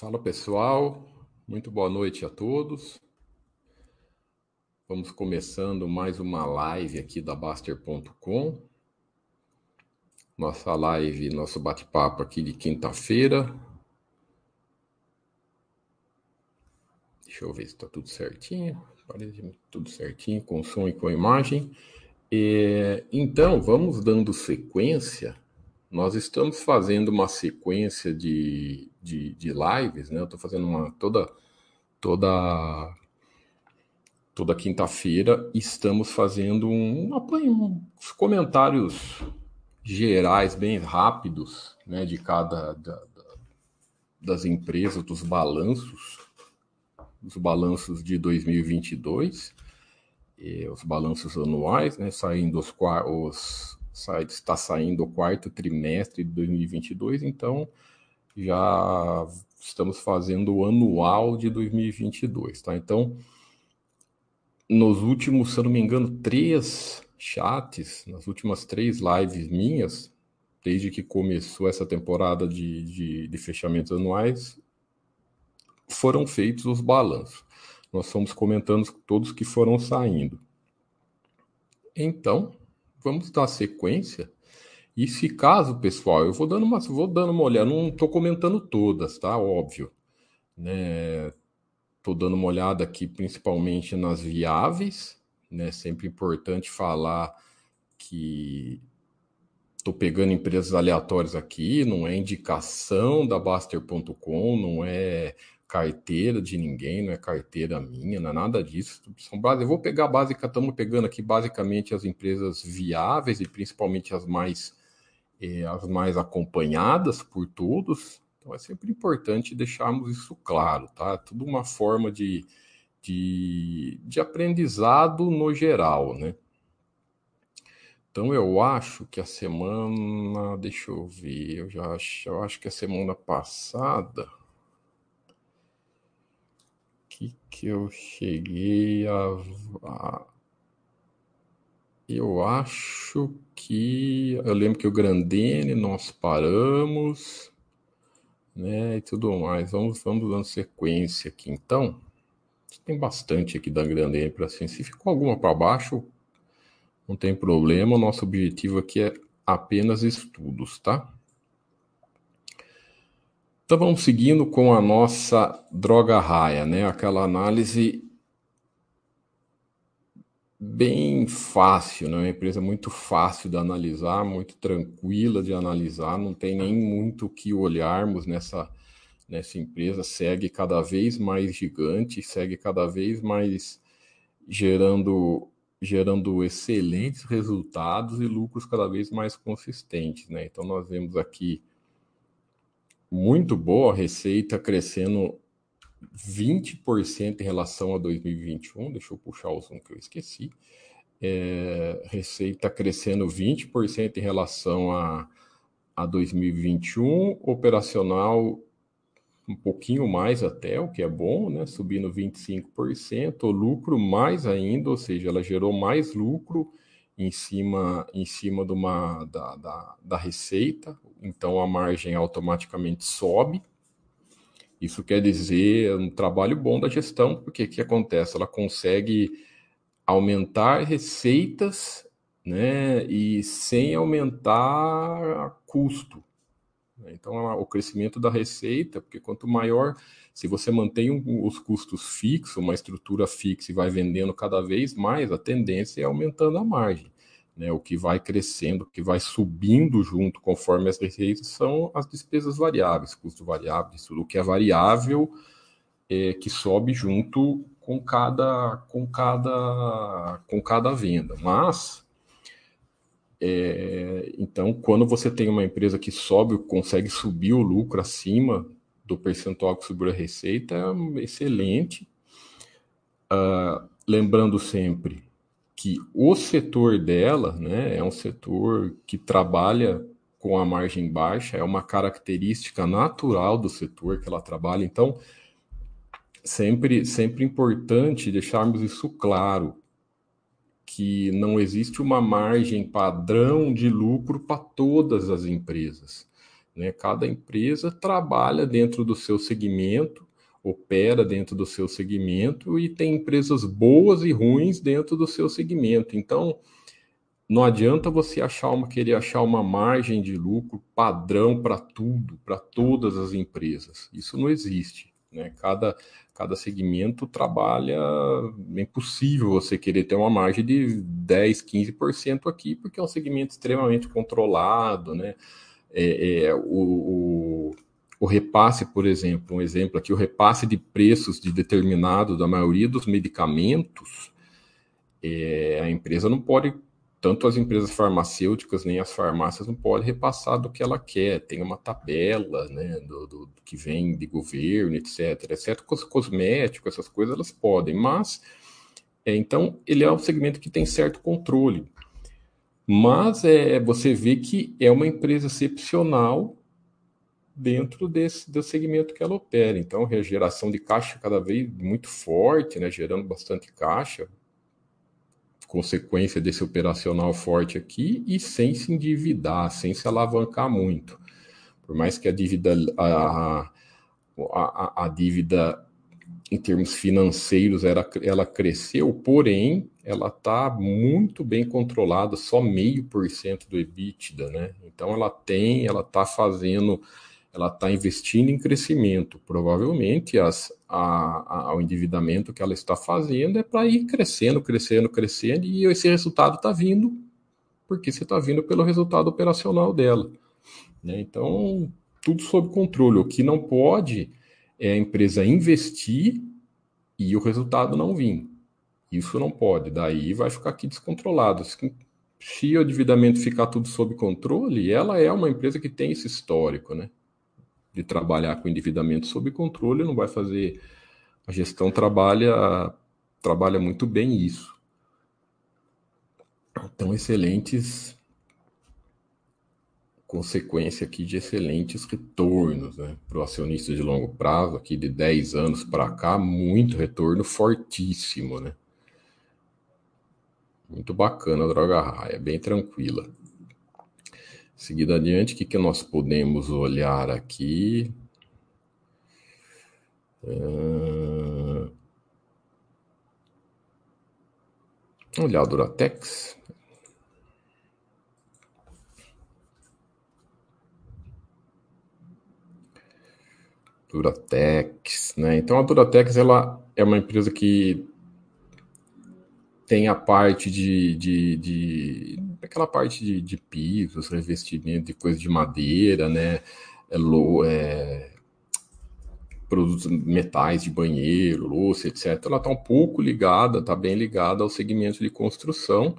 Fala pessoal, muito boa noite a todos. Vamos começando mais uma live aqui da Baster.com. Nossa live, nosso bate-papo aqui de quinta-feira. Deixa eu ver se está tudo certinho. Parece tudo certinho, com som e com imagem. E, então, vamos dando sequência. Nós estamos fazendo uma sequência de, de, de lives, né? Eu estou fazendo uma toda toda toda quinta-feira estamos fazendo um, um, uns comentários gerais bem rápidos, né, de cada da, da, das empresas, dos balanços, os balanços de 2022, e os balanços anuais, né, saindo os, os está saindo o quarto trimestre de 2022, então já estamos fazendo o anual de 2022, tá? Então, nos últimos, se eu não me engano, três chats, nas últimas três lives minhas, desde que começou essa temporada de, de, de fechamentos anuais, foram feitos os balanços. Nós fomos comentando todos que foram saindo. Então, vamos dar sequência e se caso, pessoal, eu vou dando uma, vou dando uma olhada, não estou comentando todas, tá? Óbvio, né? Dando uma olhada aqui, principalmente nas viáveis, né? Sempre importante falar que estou pegando empresas aleatórias aqui, não é indicação da Baster.com, não é carteira de ninguém, não é carteira minha, não é nada disso. São base, eu vou pegar básica, estamos pegando aqui basicamente as empresas viáveis e principalmente as mais é, as mais acompanhadas por todos. Então é sempre importante deixarmos isso claro, tá? Tudo uma forma de, de, de aprendizado no geral, né? Então eu acho que a semana, deixa eu ver, eu já acho, eu acho que a semana passada que que eu cheguei a, eu acho que. Eu lembro que o Grandene nós paramos, né? E tudo mais. Vamos, vamos dando sequência aqui então. Tem bastante aqui da Grandene para assim. Se ficou alguma para baixo, não tem problema. O nosso objetivo aqui é apenas estudos, tá? Então vamos seguindo com a nossa droga raia, né? Aquela análise bem fácil, né? Uma empresa muito fácil de analisar, muito tranquila de analisar, não tem nem muito o que olharmos nessa, nessa empresa, segue cada vez mais gigante, segue cada vez mais gerando gerando excelentes resultados e lucros cada vez mais consistentes, né? Então nós vemos aqui muito boa receita crescendo 20% em relação a 2021. Deixa eu puxar o zoom que eu esqueci. É, receita crescendo 20% em relação a, a 2021, operacional um pouquinho mais até, o que é bom, né? Subindo 25%, o lucro mais ainda, ou seja, ela gerou mais lucro em cima, em cima de uma, da, da, da receita, então a margem automaticamente sobe. Isso quer dizer um trabalho bom da gestão, porque o que acontece? Ela consegue aumentar receitas né, e sem aumentar custo. Então, o crescimento da receita, porque quanto maior, se você mantém os custos fixos, uma estrutura fixa e vai vendendo cada vez mais, a tendência é aumentando a margem. Né? O que vai crescendo, o que vai subindo junto conforme as receitas são as despesas variáveis, custo variável, tudo que é variável é, que sobe junto com cada, com cada, com cada venda. Mas é, então, quando você tem uma empresa que sobe, consegue subir o lucro acima do percentual que subiu a receita, é excelente. Uh, lembrando sempre, que o setor dela né, é um setor que trabalha com a margem baixa, é uma característica natural do setor que ela trabalha. Então, sempre, sempre importante deixarmos isso claro, que não existe uma margem padrão de lucro para todas as empresas. Né? Cada empresa trabalha dentro do seu segmento, opera dentro do seu segmento e tem empresas boas e ruins dentro do seu segmento. Então, não adianta você achar uma, querer achar uma margem de lucro padrão para tudo, para todas as empresas. Isso não existe. Né? Cada, cada segmento trabalha. É impossível você querer ter uma margem de 10, 15% aqui, porque é um segmento extremamente controlado. Né? É, é, o, o, o repasse, por exemplo, um exemplo aqui, o repasse de preços de determinado da maioria dos medicamentos, é, a empresa não pode tanto as empresas farmacêuticas nem as farmácias não podem repassar do que ela quer. Tem uma tabela, né, do, do, que vem de governo, etc. Exceto com cosmético, essas coisas elas podem, mas é, então ele é um segmento que tem certo controle. Mas é, você vê que é uma empresa excepcional dentro desse do segmento que ela opera. Então, a geração de caixa cada vez muito forte, né, gerando bastante caixa, consequência desse operacional forte aqui e sem se endividar, sem se alavancar muito. Por mais que a dívida, a, a, a dívida em termos financeiros ela, ela cresceu, porém ela está muito bem controlada, só meio por cento do EBITDA, né? Então ela tem, ela está fazendo ela está investindo em crescimento. Provavelmente as, a, a, o endividamento que ela está fazendo é para ir crescendo, crescendo, crescendo, e esse resultado está vindo porque você está vindo pelo resultado operacional dela. Né? Então, tudo sob controle. O que não pode é a empresa investir e o resultado não vir. Isso não pode. Daí vai ficar aqui descontrolado. Se o endividamento ficar tudo sob controle, ela é uma empresa que tem esse histórico, né? de trabalhar com endividamento sob controle, não vai fazer. A gestão trabalha, trabalha muito bem isso. Então, excelentes consequência aqui de excelentes retornos né? para o acionista de longo prazo, aqui de 10 anos para cá, muito retorno fortíssimo. Né? Muito bacana a droga raia, bem tranquila. Seguido adiante, o que, que nós podemos olhar aqui? Uh... Olhar a Duratex. Duratex, né? Então a Duratex ela é uma empresa que tem a parte de, de, de aquela parte de, de pisos, revestimento de coisa de madeira, né? É, é, produtos metais de banheiro, louça, etc. Ela está um pouco ligada, está bem ligada ao segmento de construção.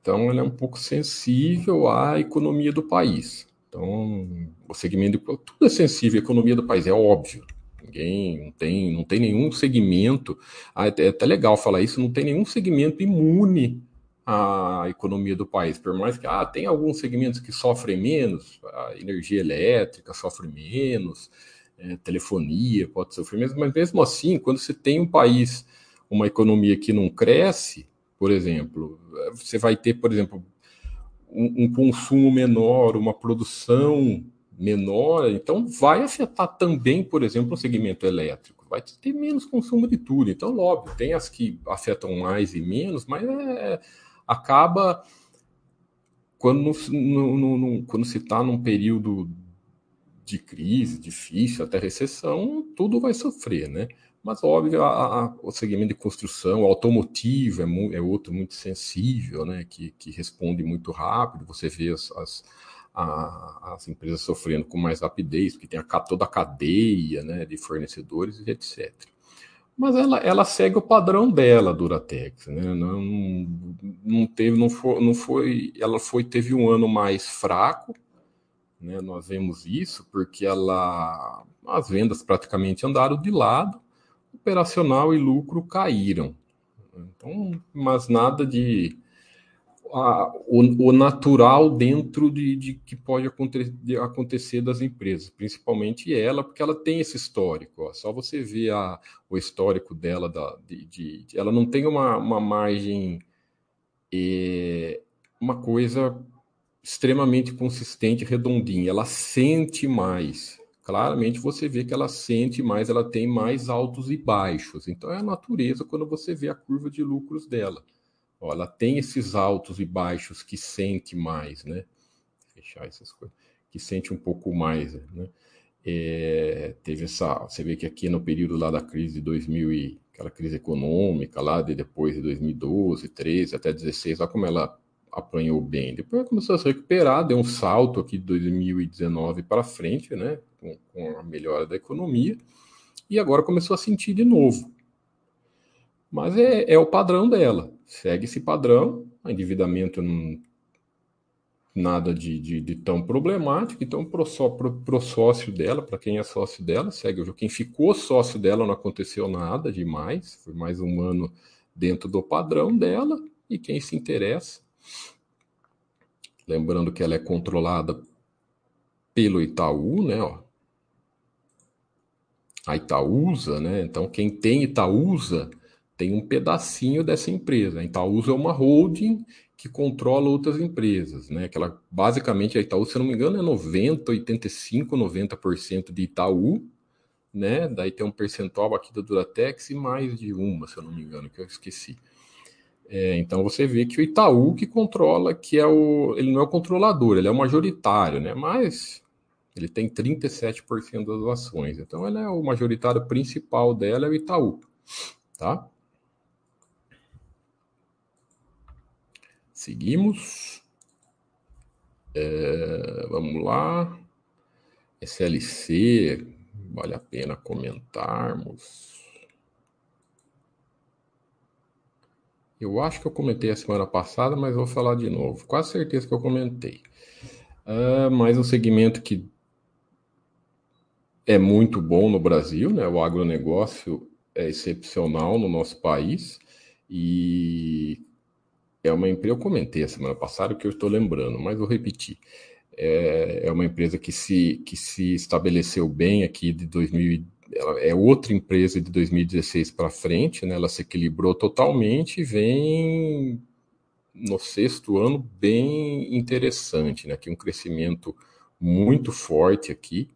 Então, ela é um pouco sensível à economia do país. Então, o segmento de, tudo é sensível à economia do país, é óbvio. Ninguém não tem, não tem nenhum segmento. Ah, é, é até legal falar isso, não tem nenhum segmento imune à economia do país. Por mais que ah, tem alguns segmentos que sofrem menos, a energia elétrica sofre menos, é, telefonia pode sofrer menos, mas mesmo assim, quando você tem um país, uma economia que não cresce, por exemplo, você vai ter, por exemplo, um, um consumo menor, uma produção menor, então vai afetar também, por exemplo, o segmento elétrico. Vai ter menos consumo de tudo. Então, óbvio, tem as que afetam mais e menos, mas é, acaba quando, no, no, no, quando se está num período de crise, difícil, até recessão, tudo vai sofrer, né? Mas, óbvio, a, a, o segmento de construção, automotivo é, é outro muito sensível, né? Que, que responde muito rápido. Você vê as, as a, as empresas sofrendo com mais rapidez, porque tem a, toda a cadeia né, de fornecedores e etc. Mas ela, ela segue o padrão dela, Duratex, né? Não, não teve, não foi, não foi, ela foi teve um ano mais fraco, né? Nós vemos isso porque ela, as vendas praticamente andaram de lado, operacional e lucro caíram. Então, mas nada de a, o, o, natural dentro de, de que pode acontecer, acontecer, das empresas, principalmente ela, porque ela tem esse histórico. Ó, só você ver a, o histórico dela, da, de, de, ela não tem uma, uma margem, é, uma coisa extremamente consistente, redondinha. Ela sente mais. Claramente você vê que ela sente mais, ela tem mais altos e baixos. Então é a natureza quando você vê a curva de lucros dela. Ó, ela tem esses altos e baixos que sente mais, né? Fechar essas coisas, que sente um pouco mais, né? É, teve essa, você vê que aqui no período lá da crise de 2000 e aquela crise econômica lá de depois de 2012, 13 até 16, olha como ela apanhou bem. Depois começou a se recuperar, deu um salto aqui de 2019 para frente, né, com, com, a melhora da economia, e agora começou a sentir de novo. Mas é, é o padrão dela, segue esse padrão, endividamento não nada de, de, de, tão problemático. Então, pro, pro, pro sócio dela, para quem é sócio dela, segue. Quem ficou sócio dela não aconteceu nada demais, foi mais um ano dentro do padrão dela. E quem se interessa, lembrando que ela é controlada pelo Itaú, né? Ó. A Itaúsa, né? Então, quem tem Itaúsa tem um pedacinho dessa empresa. A Itaúsa é uma holding que controla outras empresas, né? Que ela, basicamente a Itaú, se não me engano, é 90, 85, 90% de Itaú, né? Daí tem um percentual aqui da Duratex e mais de uma, se eu não me engano, que eu esqueci. É, então você vê que o Itaú que controla, que é o. Ele não é o controlador, ele é o majoritário, né? Mas ele tem 37% das ações. Então ele é o majoritário principal dela, é o Itaú. Tá? Seguimos. É, vamos lá. SLC, vale a pena comentarmos. Eu acho que eu comentei a semana passada, mas vou falar de novo. Quase certeza que eu comentei. Uh, mais um segmento que é muito bom no Brasil, né? O agronegócio é excepcional no nosso país e é uma empresa, eu comentei a semana passada que eu estou lembrando, mas vou repetir. É, é uma empresa que se, que se estabeleceu bem aqui de 2000, ela é outra empresa de 2016 para frente, né? Ela se equilibrou totalmente e vem no sexto ano bem interessante, né? Aqui um crescimento muito forte aqui,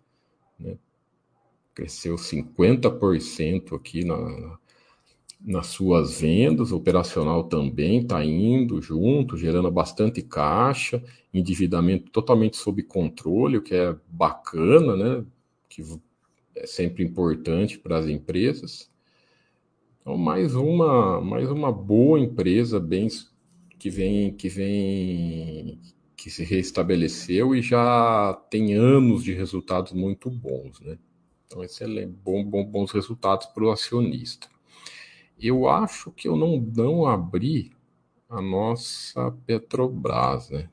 né? Cresceu 50% aqui na, nas suas vendas, operacional também está indo junto, gerando bastante caixa, endividamento totalmente sob controle, o que é bacana, né? Que é sempre importante para as empresas. Então, mais uma, mais uma boa empresa bem que vem que vem que se restabeleceu e já tem anos de resultados muito bons, né? Então, excelente, bom, bom, bons resultados para o acionista. Eu acho que eu não, não abri a nossa Petrobras, né?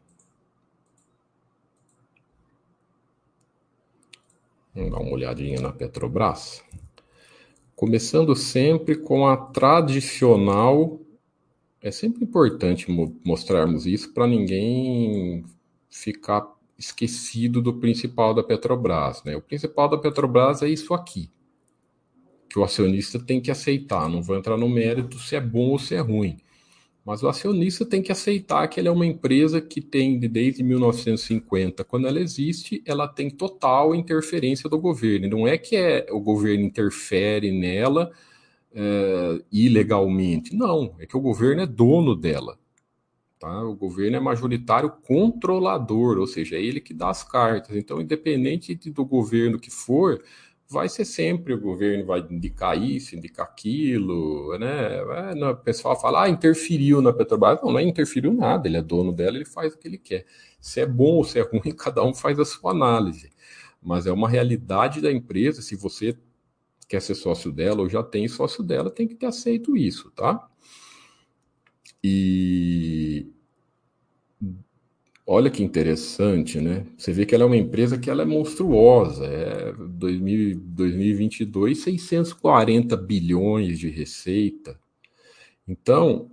Vamos dar uma olhadinha na Petrobras. Começando sempre com a tradicional. É sempre importante mostrarmos isso para ninguém ficar esquecido do principal da Petrobras. Né? O principal da Petrobras é isso aqui que o acionista tem que aceitar. Não vou entrar no mérito se é bom ou se é ruim. Mas o acionista tem que aceitar que ele é uma empresa que tem, desde 1950, quando ela existe, ela tem total interferência do governo. Não é que é, o governo interfere nela é, ilegalmente. Não, é que o governo é dono dela. Tá? O governo é majoritário controlador, ou seja, é ele que dá as cartas. Então, independente do governo que for, vai ser sempre o governo vai indicar isso, indicar aquilo, né? É, o pessoal fala, ah, interferiu na Petrobras. Não, não é interferiu nada, ele é dono dela, ele faz o que ele quer. Se é bom ou se é ruim, cada um faz a sua análise. Mas é uma realidade da empresa, se você quer ser sócio dela ou já tem sócio dela, tem que ter aceito isso, tá? E Olha que interessante, né? Você vê que ela é uma empresa que ela é monstruosa. É 2000, 2022, 640 bilhões de receita. Então,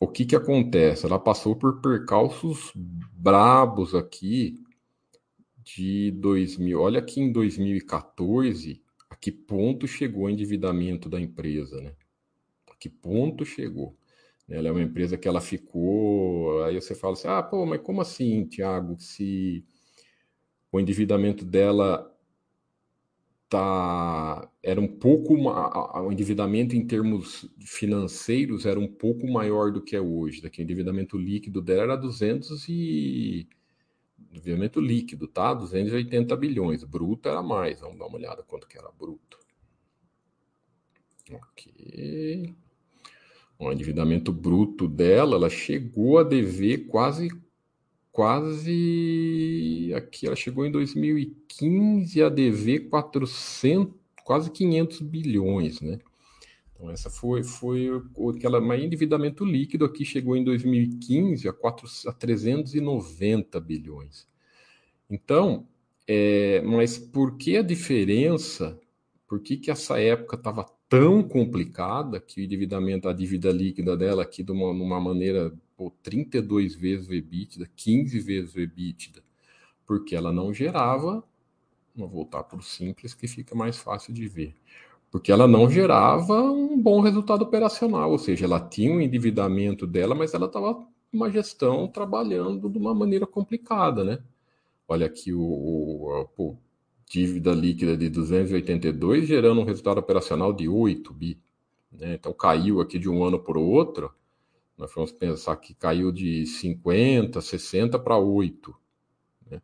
o que que acontece? Ela passou por percalços brabos aqui de 2000. Olha aqui em 2014, a que ponto chegou o endividamento da empresa, né? A que ponto chegou? Ela é uma empresa que ela ficou. Aí você fala assim: ah, pô, mas como assim, Tiago, se o endividamento dela tá era um pouco o endividamento em termos financeiros era um pouco maior do que é hoje, daqui o endividamento líquido dela era 200 e endividamento líquido, tá? 280 bilhões, bruto era mais. Vamos dar uma olhada quanto que era bruto. OK. O endividamento bruto dela, ela chegou a dever quase quase aqui ela chegou em 2015 a dever 400, quase 500 bilhões, né? Então essa foi foi aquela mais endividamento líquido aqui chegou em 2015 a, 4, a 390 bilhões. Então, é, mas por que a diferença? Por que, que essa época estava tão complicada que o endividamento, a dívida líquida dela aqui de uma, uma maneira pô, 32 vezes o EBITDA, 15 vezes o EBITDA, porque ela não gerava, vou voltar para o simples que fica mais fácil de ver, porque ela não gerava um bom resultado operacional, ou seja, ela tinha um endividamento dela, mas ela estava uma gestão trabalhando de uma maneira complicada, né? Olha aqui o, o, o dívida líquida de 282 gerando um resultado operacional de 8 bi. Né? Então caiu aqui de um ano para o outro, nós vamos pensar que caiu de 50, 60 para 8. Né?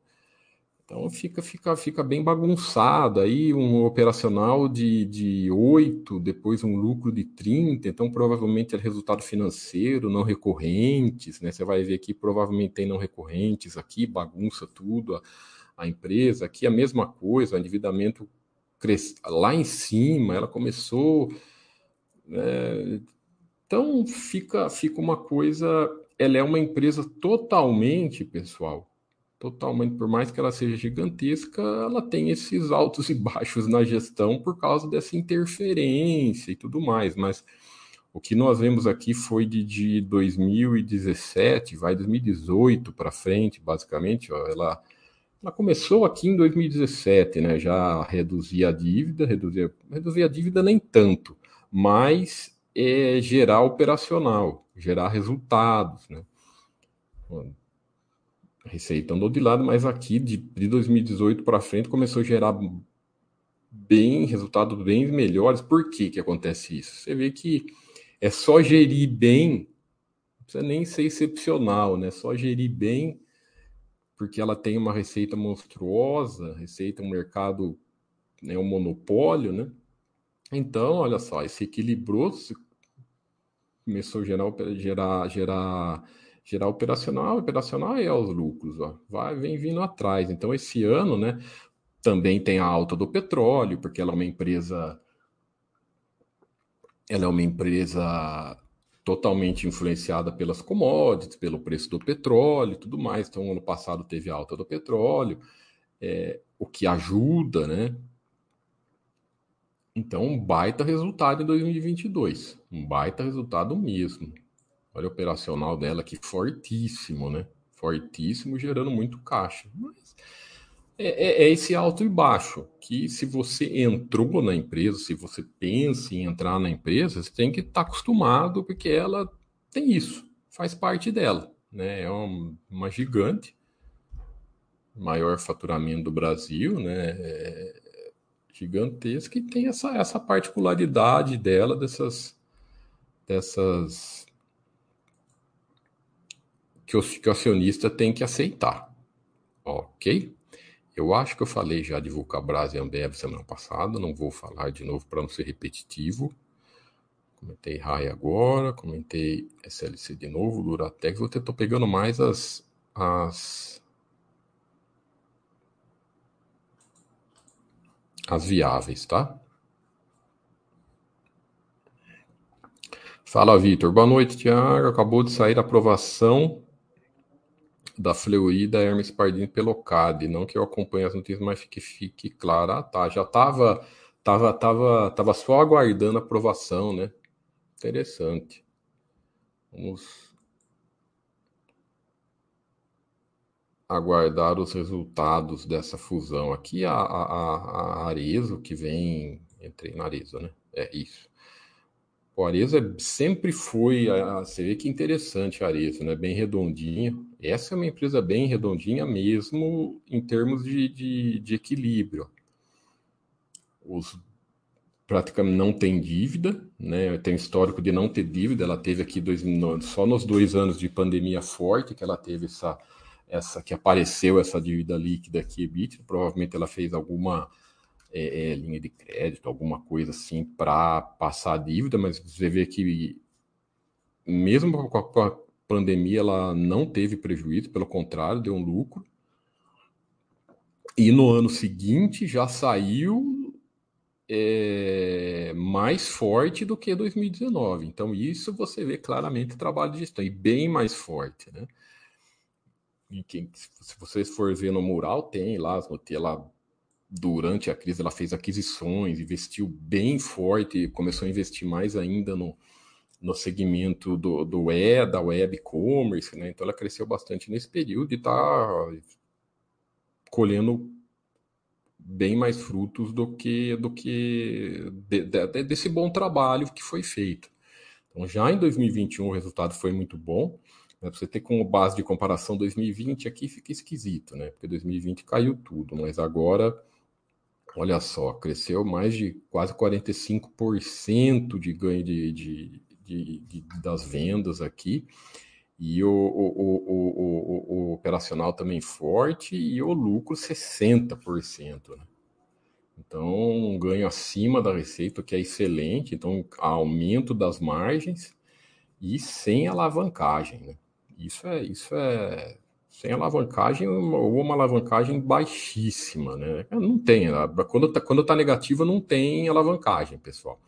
Então fica, fica, fica bem bagunçado. Aí um operacional de, de 8, depois um lucro de 30. Então provavelmente é resultado financeiro, não recorrentes. Né? Você vai ver aqui, provavelmente tem não recorrentes aqui, bagunça tudo. A, a empresa, aqui a mesma coisa, o endividamento cres... lá em cima, ela começou. É, então fica, fica uma coisa. Ela é uma empresa totalmente, pessoal, totalmente, por mais que ela seja gigantesca, ela tem esses altos e baixos na gestão por causa dessa interferência e tudo mais. Mas o que nós vemos aqui foi de, de 2017, vai 2018 para frente, basicamente. Ó, ela, ela começou aqui em 2017, né? Já reduzia a dívida, reduzia, reduzia a dívida nem tanto, mas é gerar operacional, gerar resultados, né? Receita andou de lado, mas aqui de, de 2018 para frente começou a gerar bem resultados bem melhores. Por que que acontece isso? Você vê que é só gerir bem, não precisa nem ser excepcional, né? Só gerir bem, porque ela tem uma receita monstruosa, receita um mercado, né, um monopólio, né? Então, olha só, esse equilibrou, começou a gerar, gerar, gerar, gerar operacional, operacional é os lucros, ó, vai, vem vindo atrás. Então, esse ano, né, também tem a alta do petróleo, porque ela é uma empresa, ela é uma empresa totalmente influenciada pelas commodities, pelo preço do petróleo e tudo mais. Então, ano passado teve alta do petróleo, é, o que ajuda, né? Então, um baita resultado em 2022. Um baita resultado mesmo. Olha o operacional dela aqui, fortíssimo, né? Fortíssimo, gerando muito caixa. Mas é, é, é, esse alto e baixo, que se você entrou na empresa, se você pensa em entrar na empresa, você tem que estar tá acostumado, porque ela tem isso, faz parte dela. Né? É uma, uma gigante, maior faturamento do Brasil, né? É, gigantesca e tem essa, essa particularidade dela, dessas. dessas que o, que o acionista tem que aceitar. Ok? Eu acho que eu falei já de Vulcabras e Ambev semana passada, não vou falar de novo para não ser repetitivo. Comentei RAI agora, comentei SLC de novo, Duratex. Vou estou pegando mais as, as as viáveis, tá? Fala, Vitor. Boa noite, Tiago. Acabou de sair a aprovação da Fleury da Hermes Pardini pelo CAD. Não que eu acompanhe as notícias, mas fique, fique claro. Ah, tá. Já estava tava, tava, tava só aguardando a aprovação, né? Interessante. Vamos aguardar os resultados dessa fusão. Aqui a, a, a Arezo, que vem. Entrei na Arezo, né? É isso. O Arezzo é, sempre foi, a, você vê que interessante a Arezzo, né? Bem redondinha. Essa é uma empresa bem redondinha mesmo em termos de, de, de equilíbrio. Os praticamente não tem dívida, né? Tem histórico de não ter dívida. Ela teve aqui dois, só nos dois anos de pandemia forte que ela teve essa, essa que apareceu essa dívida líquida aqui, EBITDA. Provavelmente ela fez alguma é, é, linha de crédito, alguma coisa assim, para passar a dívida, mas você vê que mesmo com a pandemia ela não teve prejuízo, pelo contrário, deu um lucro. E no ano seguinte já saiu é, mais forte do que 2019. Então, isso você vê claramente o trabalho de gestão, e bem mais forte. Né? E quem, se vocês for ver no mural, tem lá, tem lá durante a crise ela fez aquisições, investiu bem forte, começou a investir mais ainda no, no segmento do, do e, da web commerce, né? Então ela cresceu bastante nesse período e está colhendo bem mais frutos do que do que de, de, desse bom trabalho que foi feito. Então já em 2021 o resultado foi muito bom. Né? Você ter como base de comparação 2020 aqui fica esquisito, né? Porque 2020 caiu tudo, mas agora Olha só, cresceu mais de quase 45% de ganho de, de, de, de, das vendas aqui. E o, o, o, o, operacional também forte e o lucro 60%. Né? Então, um ganho acima da receita, que é excelente. Então, aumento das margens e sem alavancagem. Né? Isso é, isso é sem alavancagem ou uma alavancagem baixíssima, né? Não tem, quando está quando tá negativa não tem alavancagem, pessoal.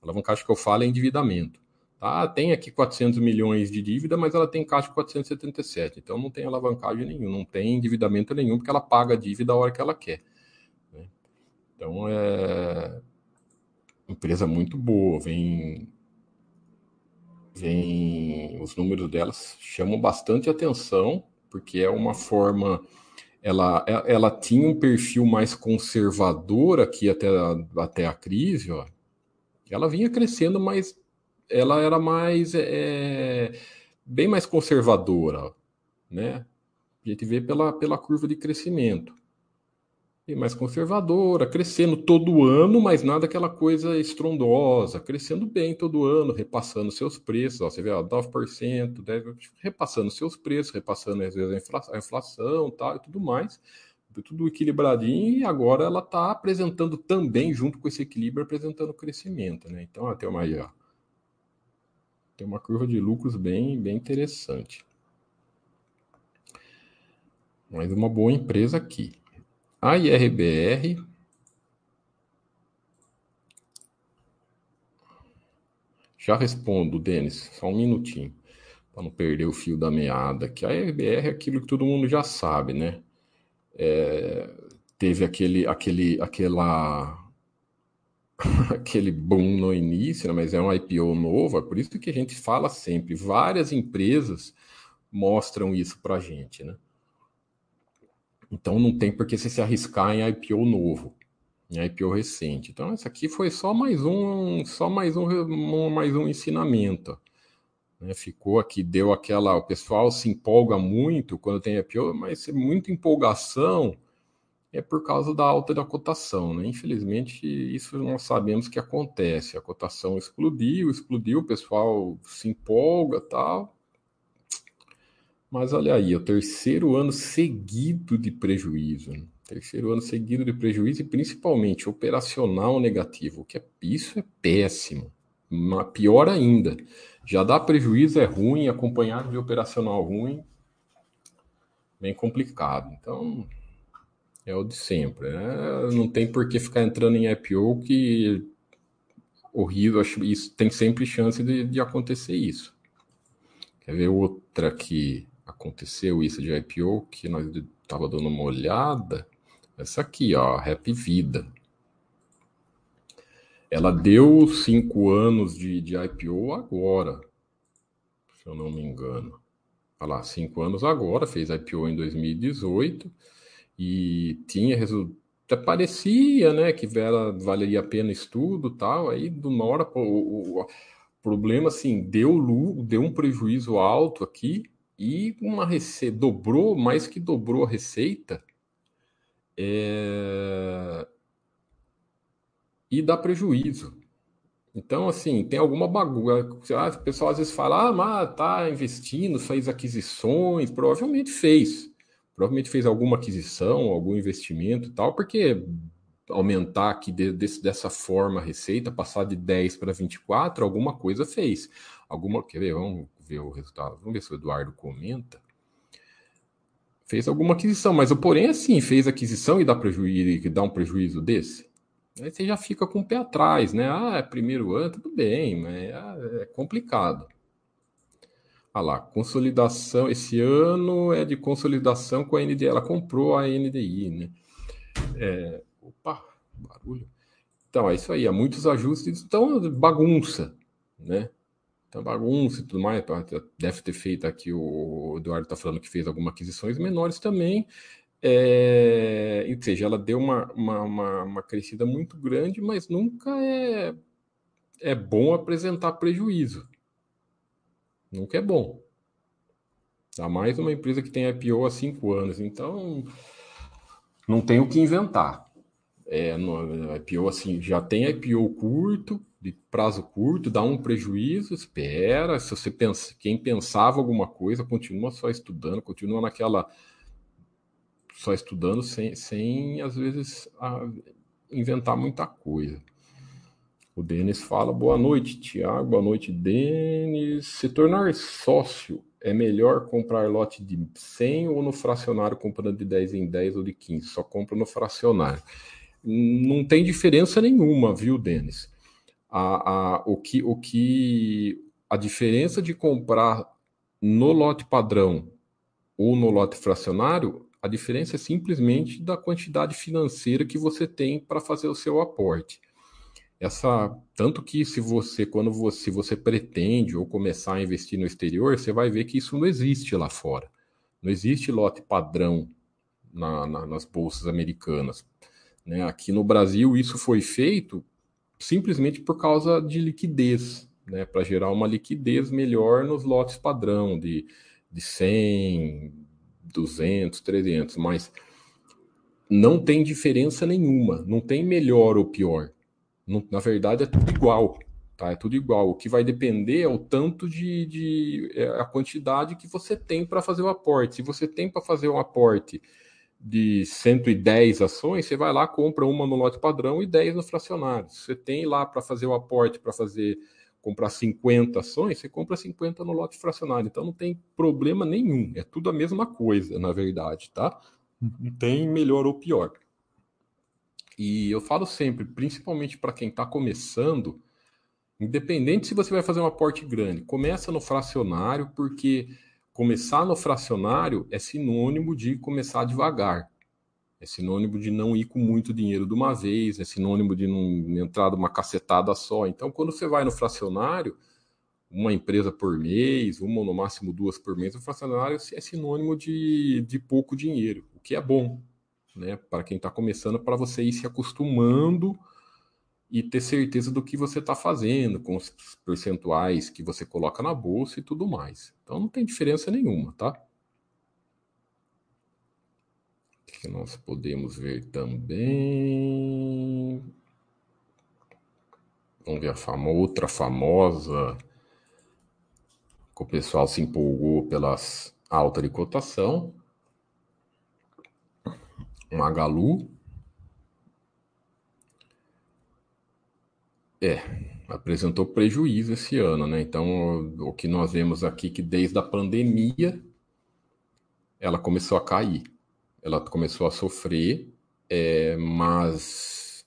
A alavancagem que eu falo é endividamento. Tá? Tem aqui 400 milhões de dívida, mas ela tem caixa de 477, então não tem alavancagem nenhuma, não tem endividamento nenhum, porque ela paga a dívida a hora que ela quer. Né? Então é empresa muito boa, vem vem os números delas chamam bastante atenção porque é uma forma. Ela, ela tinha um perfil mais conservador aqui até, até a crise, ó. Ela vinha crescendo, mas ela era mais. É, bem mais conservadora, né? A gente vê pela, pela curva de crescimento e mais conservadora, crescendo todo ano, mas nada aquela coisa estrondosa, crescendo bem todo ano, repassando seus preços, ó, você vê, ó, 9%, 10%, repassando seus preços, repassando às vezes a inflação, tal, e tudo mais, tudo equilibradinho, e agora ela está apresentando também, junto com esse equilíbrio, apresentando crescimento, né? Então, tem uma aí, ó, tem uma curva de lucros bem, bem interessante. Mas uma boa empresa aqui. A IRBR Já respondo, Denis, só um minutinho, para não perder o fio da meada. Que a IRBR é aquilo que todo mundo já sabe, né? É, teve aquele, aquele, aquela, aquele boom no início, né? mas é um IPO novo, é por isso que a gente fala sempre. Várias empresas mostram isso para a gente, né? Então não tem por que você se arriscar em IPO novo, em IPO recente. Então isso aqui foi só mais um, só mais um, mais um ensinamento. Né? Ficou aqui, deu aquela, o pessoal se empolga muito quando tem IPO, mas muita empolgação é por causa da alta da cotação, né? Infelizmente isso nós sabemos que acontece. A cotação explodiu, explodiu, o pessoal se empolga, tal mas olha aí, é o terceiro ano seguido de prejuízo. Né? Terceiro ano seguido de prejuízo e principalmente operacional negativo, que é, isso é péssimo. Mas pior ainda, já dá prejuízo, é ruim, acompanhado de operacional ruim, bem complicado. Então, é o de sempre. Né? Não tem por que ficar entrando em IPO que horrível, acho isso tem sempre chance de, de acontecer isso. Quer ver outra aqui? aconteceu isso de IPO, que nós estava dando uma olhada. Essa aqui, ó, Rap Vida. Ela deu cinco anos de, de IPO agora, se eu não me engano. Olha lá, cinco anos agora, fez IPO em 2018 e tinha resultado. Até parecia, né, que era, valeria a pena estudo tal. Aí, do Nora, o, o, problema assim, deu, deu um prejuízo alto aqui e uma receita dobrou, mais que dobrou a receita. É... E dá prejuízo. Então, assim, tem alguma bagunça. Ah, o pessoal às vezes fala, ah, mas tá investindo, fez aquisições, provavelmente fez. Provavelmente fez alguma aquisição, algum investimento e tal, porque aumentar aqui de, de, dessa forma a receita, passar de 10 para 24, alguma coisa fez. Alguma, quer ver? Vamos ver o resultado. Vamos ver se o Eduardo comenta. Fez alguma aquisição, mas o porém é assim, fez aquisição e dá prejuízo, e dá um prejuízo desse. Aí você já fica com o pé atrás, né? Ah, é primeiro ano, tudo bem, mas é, é complicado. Ah lá, consolidação, esse ano é de consolidação com a NDI, ela comprou a NDI, né? É, opa, barulho. Então, é isso aí, há muitos ajustes, então bagunça, né? Então, bagunça e tudo mais, deve ter feito aqui, o Eduardo está falando que fez algumas aquisições menores também, é, ou seja, ela deu uma, uma, uma, uma, crescida muito grande, mas nunca é, é bom apresentar prejuízo. Nunca é bom. Dá mais uma empresa que tem IPO há cinco anos. Então, não tem o que inventar. É, no, IPO assim, já tem IPO curto, de prazo curto, dá um prejuízo, espera. Se você pensa, quem pensava alguma coisa, continua só estudando, continua naquela só estudando sem, sem às vezes, a, inventar muita coisa. O Denis fala: boa noite, Tiago, boa noite, Denis. Se tornar sócio é melhor comprar lote de 100 ou no fracionário comprando de 10 em 10 ou de 15? Só compra no fracionário. Não tem diferença nenhuma, viu, Denis? A, a, o, que, o que a diferença de comprar no lote padrão ou no lote fracionário a diferença é simplesmente da quantidade financeira que você tem para fazer o seu aporte. Essa, tanto que se você, quando você, se você pretende ou começar a investir no exterior, você vai ver que isso não existe lá fora. Não existe lote padrão na, na, nas bolsas americanas. Né? Aqui no Brasil, isso foi feito simplesmente por causa de liquidez, né? para gerar uma liquidez melhor nos lotes padrão de, de 100, 200, 300, mas não tem diferença nenhuma, não tem melhor ou pior. Não, na verdade, é tudo igual. Tá? É tudo igual. O que vai depender é o tanto de, de é a quantidade que você tem para fazer o aporte. Se você tem para fazer um aporte de 110 ações, você vai lá, compra uma no lote padrão e 10 no fracionário. Se você tem lá para fazer o aporte, para fazer comprar 50 ações, você compra 50 no lote fracionário. Então não tem problema nenhum. É tudo a mesma coisa, na verdade, tá? Não tem melhor ou pior. E eu falo sempre, principalmente para quem está começando, independente se você vai fazer um aporte grande, começa no fracionário, porque começar no fracionário é sinônimo de começar devagar. É sinônimo de não ir com muito dinheiro de uma vez, é sinônimo de não entrar de uma cacetada só. Então, quando você vai no fracionário, uma empresa por mês, uma no máximo duas por mês, o fracionário é sinônimo de, de pouco dinheiro, o que é bom, né? Para quem está começando, para você ir se acostumando e ter certeza do que você está fazendo, com os percentuais que você coloca na bolsa e tudo mais. Então não tem diferença nenhuma, tá? que nós podemos ver também. Vamos ver a fama, outra famosa que o pessoal se empolgou pelas alta de cotação. Magalu. É, apresentou prejuízo esse ano, né? Então, o que nós vemos aqui que desde a pandemia ela começou a cair ela começou a sofrer, é, mas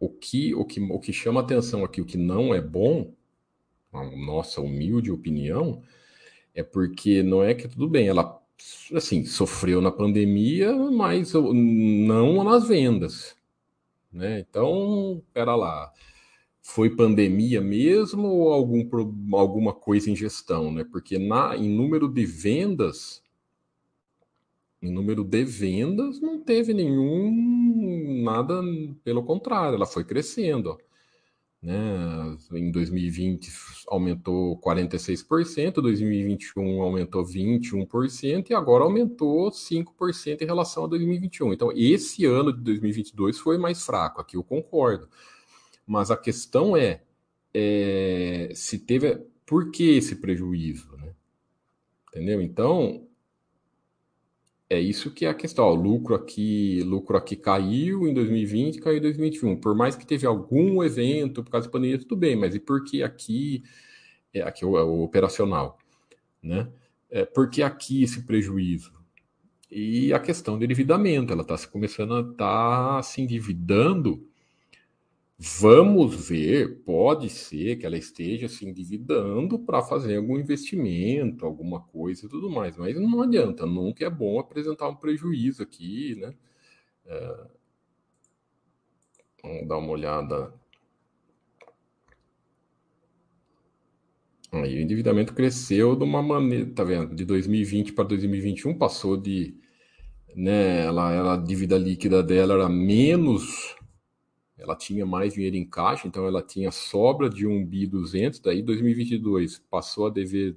o que, o, que, o que chama atenção aqui, o que não é bom, a nossa humilde opinião, é porque não é que tudo bem, ela assim sofreu na pandemia, mas não nas vendas, né? Então, era lá, foi pandemia mesmo ou algum, alguma coisa em gestão, né? Porque na, em número de vendas em número de vendas, não teve nenhum nada, pelo contrário, ela foi crescendo. Ó. Né? Em 2020 aumentou 46%, 2021 aumentou 21% e agora aumentou 5% em relação a 2021. Então, esse ano de 2022 foi mais fraco, aqui eu concordo. Mas a questão é, é se teve. Por que esse prejuízo? Né? Entendeu? Então, é isso que é a questão. O lucro aqui, lucro aqui caiu em 2020, caiu em 2021. Por mais que teve algum evento por causa da pandemia, tudo bem, mas e por que aqui, é, aqui é o, é operacional, né? É, por que aqui esse prejuízo? E a questão do endividamento, ela está começando a estar tá se endividando Vamos ver, pode ser que ela esteja se endividando para fazer algum investimento, alguma coisa e tudo mais, mas não adianta, nunca é bom apresentar um prejuízo aqui, né? É... Vamos dar uma olhada. Aí o endividamento cresceu de uma maneira, tá vendo? De 2020 para 2021 passou de, né? Ela, ela, a dívida líquida dela era menos ela tinha mais dinheiro em caixa, então ela tinha sobra de 1 bi 200, daí 2022 passou a dever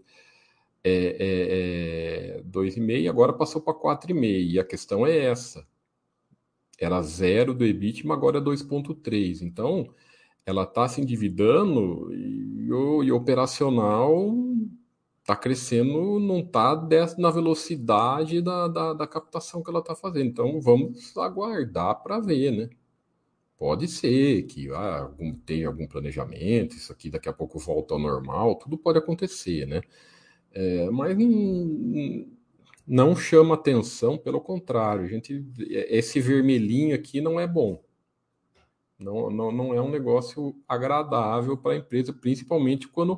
é, é, é, 2,5, agora passou para 4,5, e a questão é essa, era zero do EBIT, mas agora é 2,3, então ela está se endividando e o, e operacional está crescendo, não está na velocidade da, da, da captação que ela está fazendo, então vamos aguardar para ver, né? Pode ser que ah, algum, tenha algum planejamento, isso aqui daqui a pouco volta ao normal, tudo pode acontecer, né? É, mas não, não chama atenção, pelo contrário, gente, esse vermelhinho aqui não é bom. Não, não, não é um negócio agradável para a empresa, principalmente quando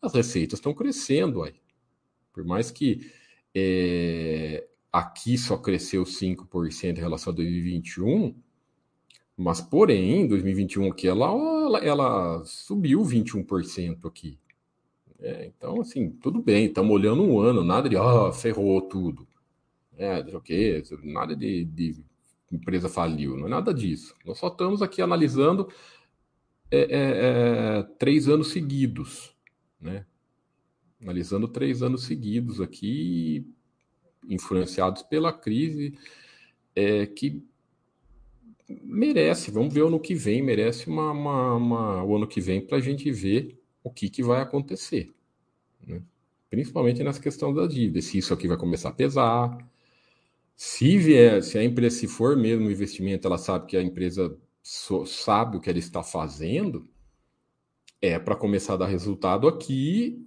as receitas estão crescendo aí. Por mais que é, aqui só cresceu 5% em relação a 2021, mas, porém, em 2021 que ela, ela, ela subiu 21% aqui. É, então, assim, tudo bem, estamos olhando um ano, nada de, ah, ferrou tudo. É, o quê? Nada de, de, empresa faliu, não é nada disso. Nós só estamos aqui analisando é, é, é, três anos seguidos, né? Analisando três anos seguidos aqui, influenciados pela crise, é, que merece, vamos ver o ano que vem, merece uma, uma, uma o ano que vem para a gente ver o que, que vai acontecer. Né? Principalmente nessa questão da dívida, se isso aqui vai começar a pesar, se vier, se a empresa, se for mesmo investimento, ela sabe que a empresa so, sabe o que ela está fazendo, é para começar a dar resultado aqui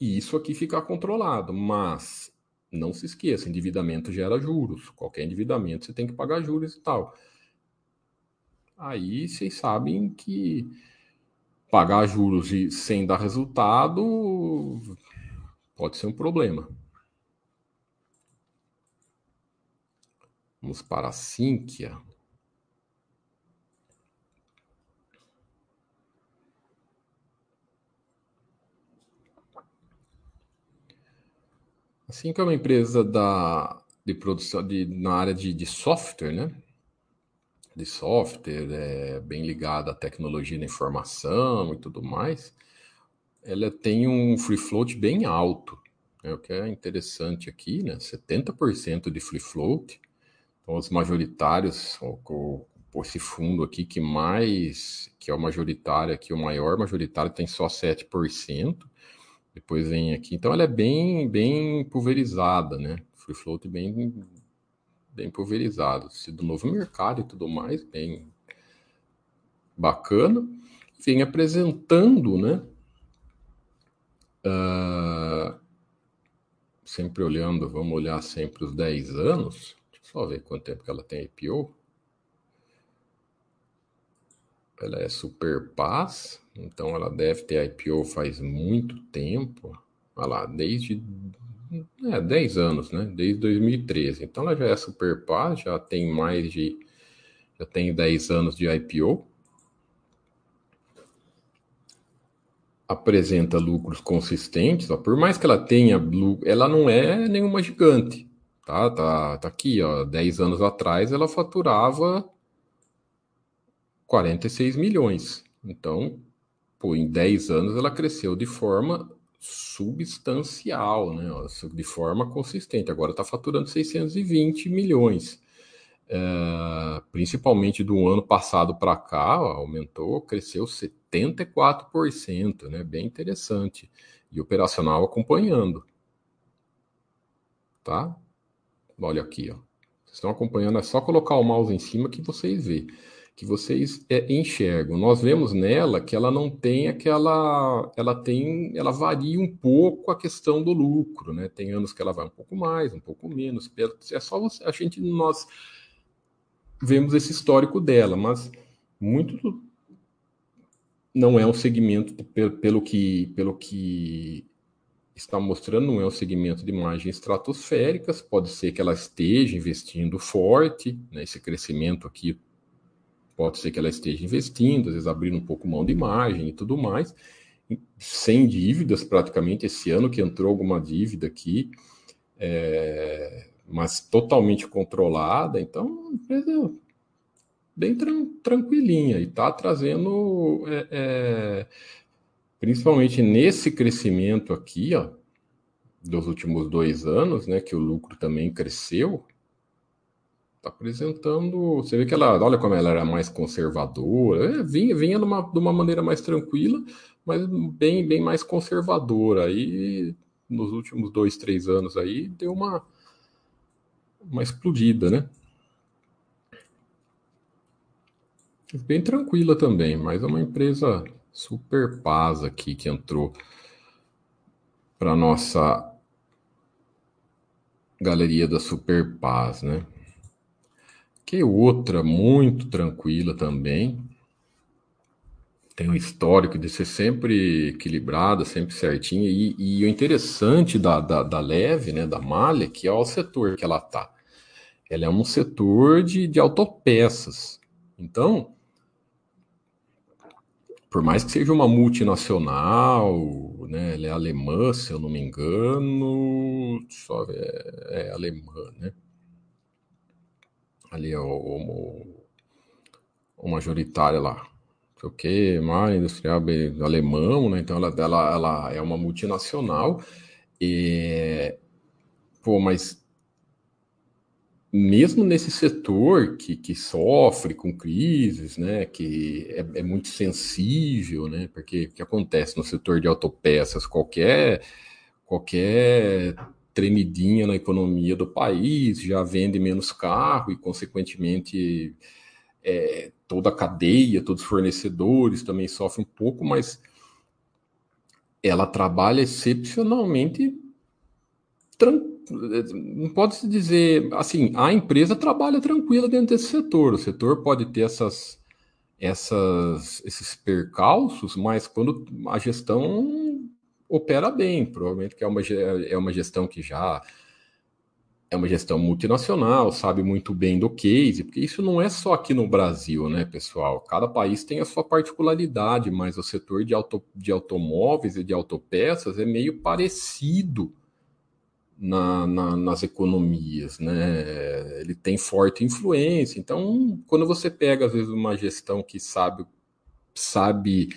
e isso aqui ficar controlado. Mas não se esqueça, endividamento gera juros. Qualquer endividamento você tem que pagar juros e tal aí vocês sabem que pagar juros e sem dar resultado pode ser um problema. Vamos para a Sinqia. Assim que é uma empresa da, de produção de, na área de, de software, né? De software, é, bem ligada à tecnologia da informação e tudo mais, ela tem um free float bem alto. Né? O que é interessante aqui, né? 70% de free float. Então, os majoritários, o, esse fundo aqui que mais, que é o majoritário aqui, o maior majoritário tem só 7%. Depois vem aqui. Então, ela é bem, bem pulverizada, né? Free float bem bem pulverizado, do novo mercado e tudo mais, bem bacana. Vem apresentando, né? Uh, sempre olhando, vamos olhar sempre os 10 anos. Deixa eu só ver quanto tempo que ela tem IPO. Ela é Super Paz, então ela deve ter IPO faz muito tempo. Olha lá, desde é, 10 anos, né? Desde 2013. Então ela já é super paz, já tem mais de. Já tem 10 anos de IPO. Apresenta lucros consistentes. Ó. Por mais que ela tenha ela não é nenhuma gigante. Tá, tá, tá aqui, ó. 10 anos atrás ela faturava 46 milhões. Então, pô, em 10 anos ela cresceu de forma substancial, né? de forma consistente. Agora está faturando 620 milhões. É, principalmente do ano passado para cá, aumentou, cresceu 74%, né? Bem interessante. E operacional acompanhando. Tá? Olha aqui, ó. Vocês estão acompanhando, é só colocar o mouse em cima que vocês vê, que vocês é, enxergam. Nós vemos nela que ela não tem aquela, ela tem, ela varia um pouco a questão do lucro, né? Tem anos que ela vai um pouco mais, um pouco menos. É só você, a gente nós vemos esse histórico dela, mas muito não é um segmento pelo que pelo que está mostrando não é um segmento de margens estratosféricas, pode ser que ela esteja investindo forte, né, esse crescimento aqui pode ser que ela esteja investindo, às vezes abrindo um pouco mão de margem e tudo mais, sem dívidas praticamente, esse ano que entrou alguma dívida aqui, é, mas totalmente controlada, então empresa bem tran tranquilinha e está trazendo é, é, principalmente nesse crescimento aqui, ó, dos últimos dois anos, né, que o lucro também cresceu, apresentando. Você vê que ela, olha como ela era mais conservadora, é, vinha, vinha de uma, de uma maneira mais tranquila, mas bem, bem mais conservadora. Aí, nos últimos dois, três anos aí, deu uma, uma explodida, né? Bem tranquila também, mas é uma empresa Super Paz aqui que entrou para nossa galeria da Super Paz, né? Que outra muito tranquila também. Tem um histórico de ser sempre equilibrada, sempre certinha. E, e o interessante da, da, da, leve, né, da malha, que é o setor que ela tá. Ela é um setor de, de autopeças. Então, por mais que seja uma multinacional, né, ela é alemã, se eu não me engano, só é, é alemã, né? Ali é o, o, lá, não sei o que, mais industrial alemão, né? Então ela, ela, ela é uma multinacional e pô, mas mesmo nesse setor que, que sofre com crises, né, que é, é, muito sensível, né, porque o que acontece no setor de autopeças, qualquer, qualquer tremidinha na economia do país já vende menos carro e, consequentemente, é, toda a cadeia, todos os fornecedores também sofrem um pouco, mas ela trabalha excepcionalmente não pode se dizer assim, a empresa trabalha tranquila dentro desse setor. O setor pode ter essas, essas, esses percalços, mas quando a gestão opera bem, provavelmente que é uma, é uma gestão que já é uma gestão multinacional, sabe muito bem do case, porque isso não é só aqui no Brasil, né, pessoal? Cada país tem a sua particularidade, mas o setor de, auto, de automóveis e de autopeças é meio parecido na, na, nas economias, né? Ele tem forte influência. Então, quando você pega às vezes uma gestão que sabe sabe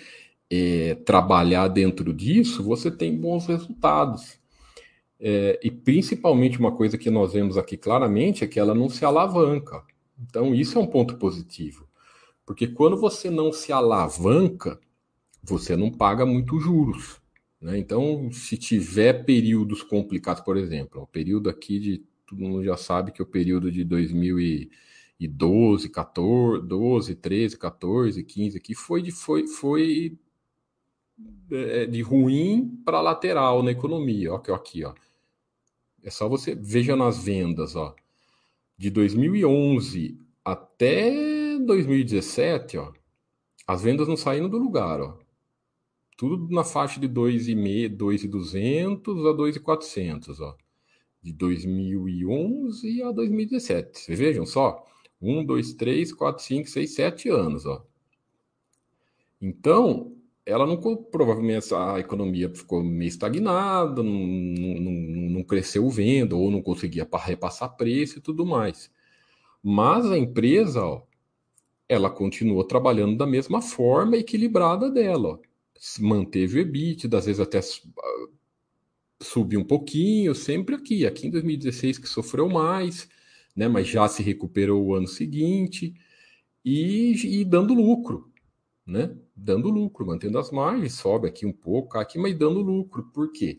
é, trabalhar dentro disso, você tem bons resultados. É, e principalmente uma coisa que nós vemos aqui claramente é que ela não se alavanca. Então, isso é um ponto positivo. Porque quando você não se alavanca, você não paga muito juros. Né? Então, se tiver períodos complicados, por exemplo, o período aqui de todo mundo já sabe que o período de 2012, 14, 12, 13, 14, 15 aqui foi de foi foi de ruim para lateral na economia, ó, aqui, ó. É só você veja nas vendas, ó, de 2011 até 2017, ó, as vendas não saíram do lugar, ó tudo na faixa de 2,5, 2,200 a 2,400, ó. De 2011 a 2017. Vocês vejam só. 1, 2, 3, 4, 5, 6, 7 anos, ó. Então, ela não provavelmente a economia ficou meio estagnada, não, não, não cresceu venda ou não conseguia repassar preço e tudo mais. Mas a empresa, ó, ela continuou trabalhando da mesma forma equilibrada dela. Ó. Manteve o EBITDA, às vezes até ah, subiu um pouquinho, sempre aqui. Aqui em 2016 que sofreu mais, né? mas já se recuperou o ano seguinte e, e dando lucro, né? Dando lucro, mantendo as margens, sobe aqui um pouco, aqui, mas dando lucro. Por quê?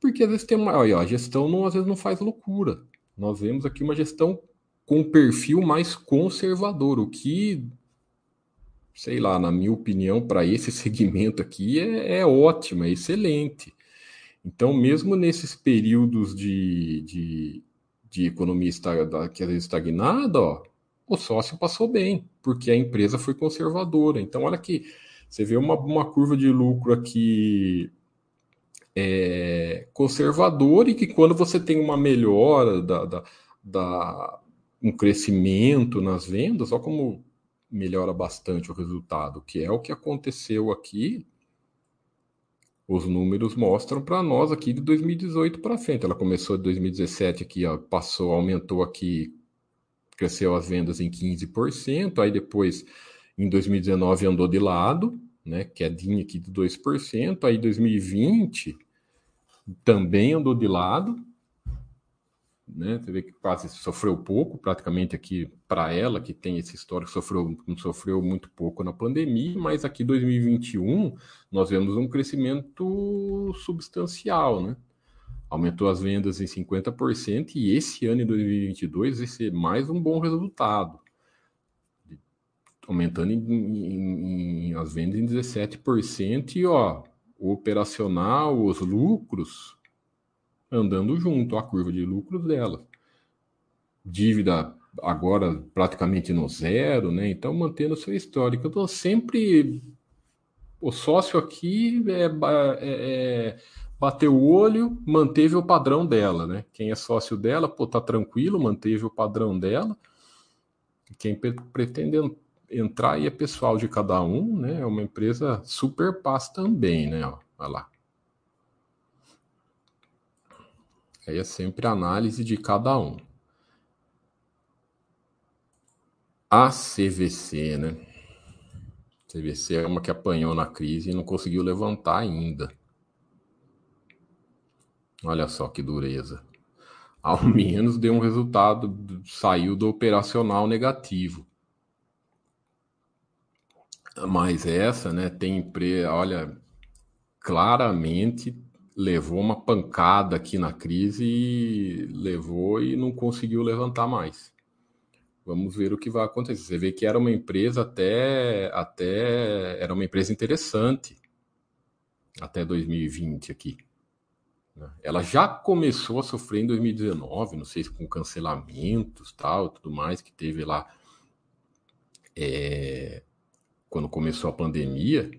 Porque às vezes tem uma. Olha, a gestão não, às vezes não faz loucura. Nós vemos aqui uma gestão com perfil mais conservador, o que, sei lá, na minha opinião, para esse segmento aqui é, é ótimo, é excelente. Então, mesmo nesses períodos de, de, de economia que às vezes estagnada, ó, o sócio passou bem, porque a empresa foi conservadora. Então, olha aqui, você vê uma, uma curva de lucro aqui é, conservadora e que quando você tem uma melhora da, da, da um crescimento nas vendas, olha como melhora bastante o resultado, que é o que aconteceu aqui. Os números mostram para nós aqui de 2018 para frente. Ela começou de 2017 aqui, ó, passou, aumentou aqui, cresceu as vendas em 15%, aí depois em 2019 andou de lado, né, quedinha aqui de 2%, aí 2020 também andou de lado, né? Você vê que quase sofreu pouco, praticamente aqui para ela, que tem esse histórico, sofreu, sofreu muito pouco na pandemia, mas aqui 2021 nós vemos um crescimento substancial, né? Aumentou as vendas em 50% e esse ano, em 2022, vai ser mais um bom resultado. Aumentando em, em, em as vendas em 17% e, ó, o operacional, os lucros andando junto, a curva de lucros dela. Dívida agora praticamente no zero, né? Então mantendo seu histórico. Então sempre o sócio aqui é, é, é, bateu o olho, manteve o padrão dela, né? Quem é sócio dela, pô, tá tranquilo, manteve o padrão dela. Quem pretende entrar aí é pessoal de cada um, né? É uma empresa super paz também, né? Ó, olha lá. Aí é sempre análise de cada um. A CVC, né? CVC é uma que apanhou na crise e não conseguiu levantar ainda. Olha só que dureza. Ao menos deu um resultado, saiu do operacional negativo. Mas essa, né, tem, olha, claramente levou uma pancada aqui na crise e levou e não conseguiu levantar mais. Vamos ver o que vai acontecer. Você vê que era uma empresa até, até era uma empresa interessante até 2020 aqui. Né? Ela já começou a sofrer em 2019, não sei se com cancelamentos tal, tudo mais que teve lá é, quando começou a pandemia.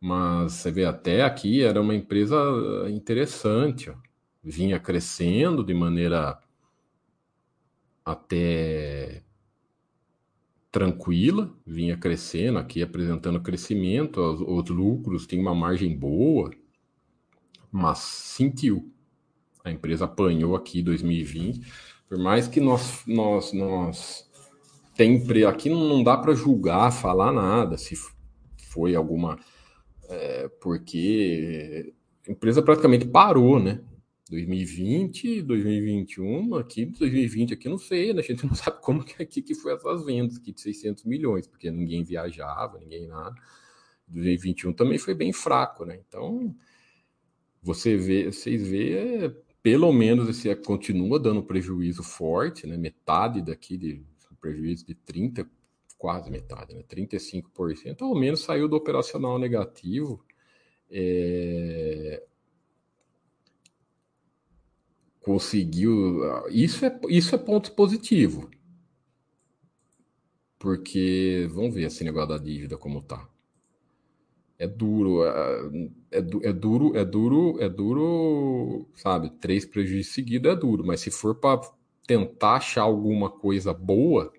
Mas você vê até aqui era uma empresa interessante, ó. vinha crescendo de maneira até tranquila, vinha crescendo aqui, apresentando crescimento, os, os lucros tinham uma margem boa, mas sentiu. A empresa apanhou aqui 2020, por mais que nós nós nós tem aqui não dá para julgar, falar nada se foi alguma é, porque a empresa praticamente parou, né? 2020, 2021, aqui 2020 aqui não sei, né? A gente não sabe como que aqui que foi essas vendas aqui de 600 milhões, porque ninguém viajava, ninguém nada. 2021 também foi bem fraco, né? Então, você vê, vocês vê, pelo menos esse continua dando prejuízo forte, né? Metade daqui de prejuízo de 30 quase metade, né? 35%, ao menos saiu do operacional negativo. É... Conseguiu. Isso é, isso é ponto positivo. Porque, vamos ver esse negócio da dívida como tá. É duro, é, é, é duro, é duro, é duro, sabe? Três prejuízos seguidos é duro, mas se for para tentar achar alguma coisa boa,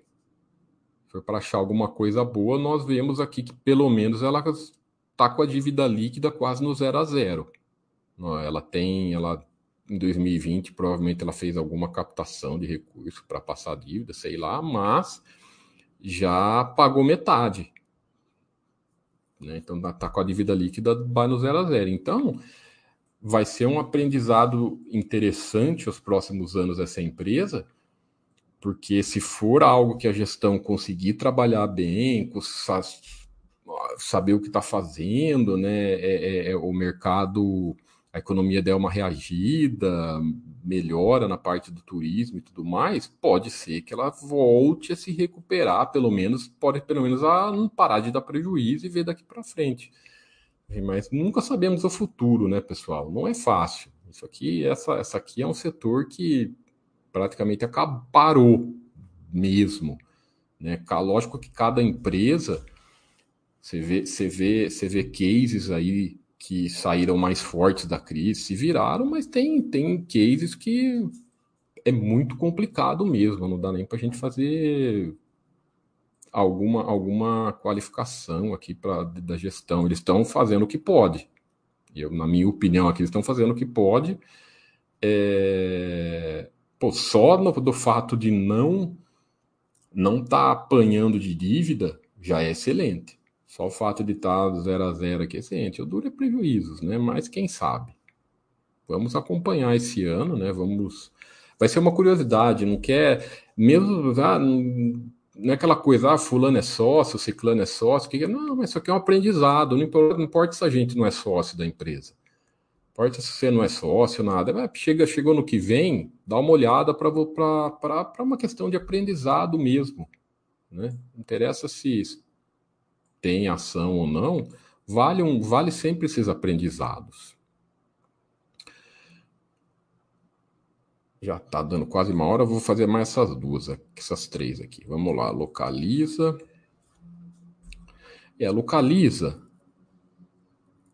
foi para achar alguma coisa boa, nós vemos aqui que pelo menos ela está com a dívida líquida quase no zero a zero. Ela tem, ela em 2020 provavelmente ela fez alguma captação de recurso para passar dívida, sei lá, mas já pagou metade. Né? Então está com a dívida líquida vai no zero a zero. Então vai ser um aprendizado interessante os próximos anos essa empresa, porque se for algo que a gestão conseguir trabalhar bem, saber o que está fazendo, né? É, é, é, o mercado, a economia der uma reagida, melhora na parte do turismo e tudo mais, pode ser que ela volte a se recuperar, pelo menos, pode pelo menos a não parar de dar prejuízo e ver daqui para frente. Mas nunca sabemos o futuro, né, pessoal? Não é fácil. Isso aqui, essa, essa aqui é um setor que praticamente acabou, parou mesmo. Né? Lógico que cada empresa, você vê, você, vê, você vê cases aí que saíram mais fortes da crise, se viraram, mas tem, tem cases que é muito complicado mesmo, não dá nem para a gente fazer alguma, alguma qualificação aqui pra, da gestão. Eles estão fazendo o que pode. Eu, na minha opinião, aqui eles estão fazendo o que pode. É, pô, só no, do fato de não não estar tá apanhando de dívida já é excelente. Só o fato de estar tá zero a zero aqui é excelente. Eu duro é prejuízos, né? Mas quem sabe? Vamos acompanhar esse ano, né? Vamos. Vai ser uma curiosidade, não quer. Mesmo. Ah, não é aquela coisa, ah, fulano é sócio, ciclano é sócio. Que... Não, mas isso aqui é um aprendizado. Não importa, não importa se a gente não é sócio da empresa importa se você não é sócio, nada. Chega, chegou no que vem, dá uma olhada para uma questão de aprendizado mesmo. Né? Não interessa se tem ação ou não, vale, um, vale sempre esses aprendizados. Já está dando quase uma hora, vou fazer mais essas duas, essas três aqui. Vamos lá, localiza. É, localiza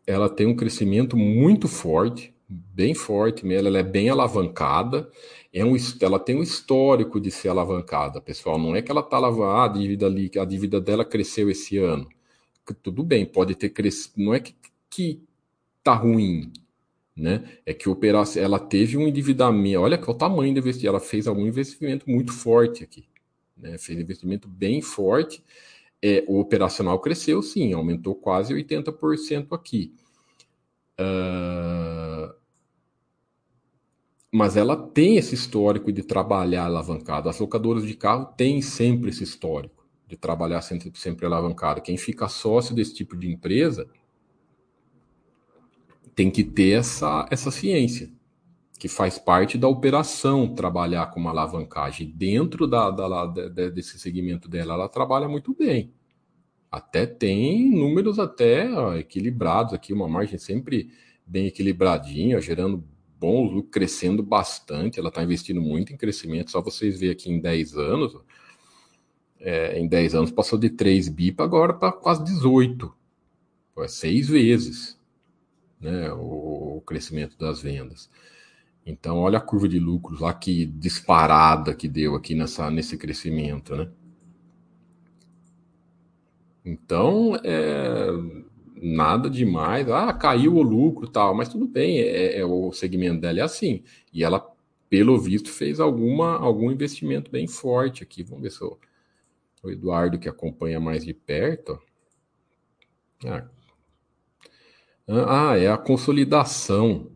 ela tem um crescimento muito forte, bem forte mesmo, ela é bem alavancada, é um, ela tem um histórico de ser alavancada, pessoal, não é que ela está alavancada, ah, a dívida ali, a dívida dela cresceu esse ano. Tudo bem, pode ter crescido, não é que, que tá ruim, né? É que operação, ela teve um endividamento, olha qual o tamanho do investimento, ela fez algum investimento muito forte aqui, né? Fez investimento bem forte, é, o operacional cresceu, sim, aumentou quase 80% aqui. Uh, mas ela tem esse histórico de trabalhar alavancado. As locadoras de carro têm sempre esse histórico de trabalhar sempre, sempre alavancado. Quem fica sócio desse tipo de empresa tem que ter essa, essa ciência que faz parte da operação trabalhar com uma alavancagem dentro da, da, da, desse segmento dela, ela trabalha muito bem. Até tem números até equilibrados aqui, uma margem sempre bem equilibradinha, gerando bons lucros, crescendo bastante. Ela está investindo muito em crescimento. Só vocês verem aqui em 10 anos, é, em 10 anos passou de 3 bi para agora para quase 18. É seis vezes né, o, o crescimento das vendas. Então, olha a curva de lucros lá que disparada que deu aqui nessa, nesse crescimento, né? Então, é, nada demais. Ah, caiu o lucro tal, mas tudo bem, é, é, o segmento dela é assim. E ela, pelo visto, fez alguma, algum investimento bem forte aqui. Vamos ver se o, o Eduardo, que acompanha mais de perto. Ah, ah é a consolidação.